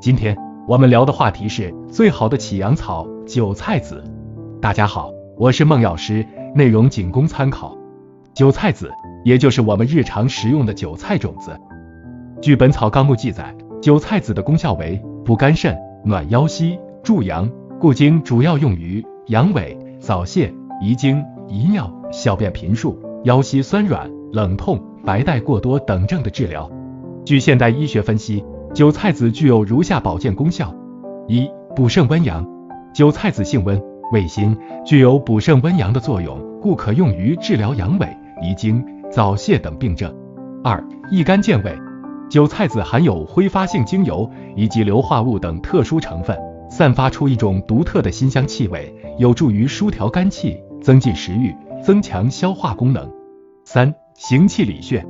今天我们聊的话题是最好的起阳草——韭菜籽。大家好，我是孟药师，内容仅供参考。韭菜籽，也就是我们日常食用的韭菜种子。据《本草纲目》记载，韭菜籽的功效为补肝肾、暖腰膝、助阳，故经主要用于阳痿、早泄、遗精、遗尿、小便频数、腰膝酸软、冷痛、白带过多等症的治疗。据现代医学分析，韭菜籽具有如下保健功效：一、补肾温阳。韭菜籽性温，味辛，具有补肾温阳的作用，故可用于治疗阳痿、遗精、早泄等病症。二、益肝健胃。韭菜籽含有挥发性精油以及硫化物等特殊成分，散发出一种独特的辛香气味，有助于舒调肝气，增进食欲，增强消化功能。三、行气理血。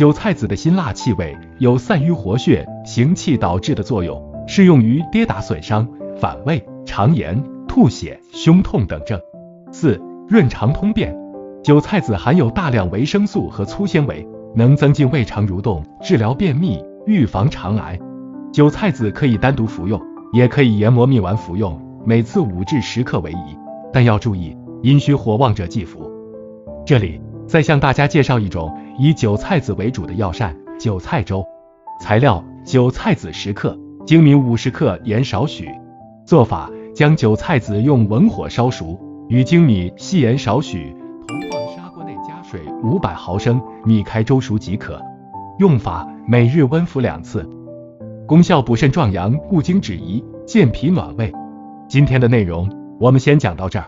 韭菜籽的辛辣气味有散瘀活血、行气导滞的作用，适用于跌打损伤、反胃、肠炎、吐血、胸痛等症。四、润肠通便。韭菜籽含有大量维生素和粗纤维，能增进胃肠蠕动，治疗便秘，预防肠癌。韭菜籽可以单独服用，也可以研磨蜜丸服用，每次五至十克为宜，但要注意，阴虚火旺者忌服。这里再向大家介绍一种。以韭菜籽为主的药膳——韭菜粥。材料：韭菜籽十克，粳米五十克，盐少许。做法：将韭菜籽用文火烧熟，与粳米、细盐少许，同放砂锅内加水五百毫升，米开粥熟即可。用法：每日温服两次。功效：补肾壮阳，固精止遗，健脾暖胃。今天的内容我们先讲到这儿。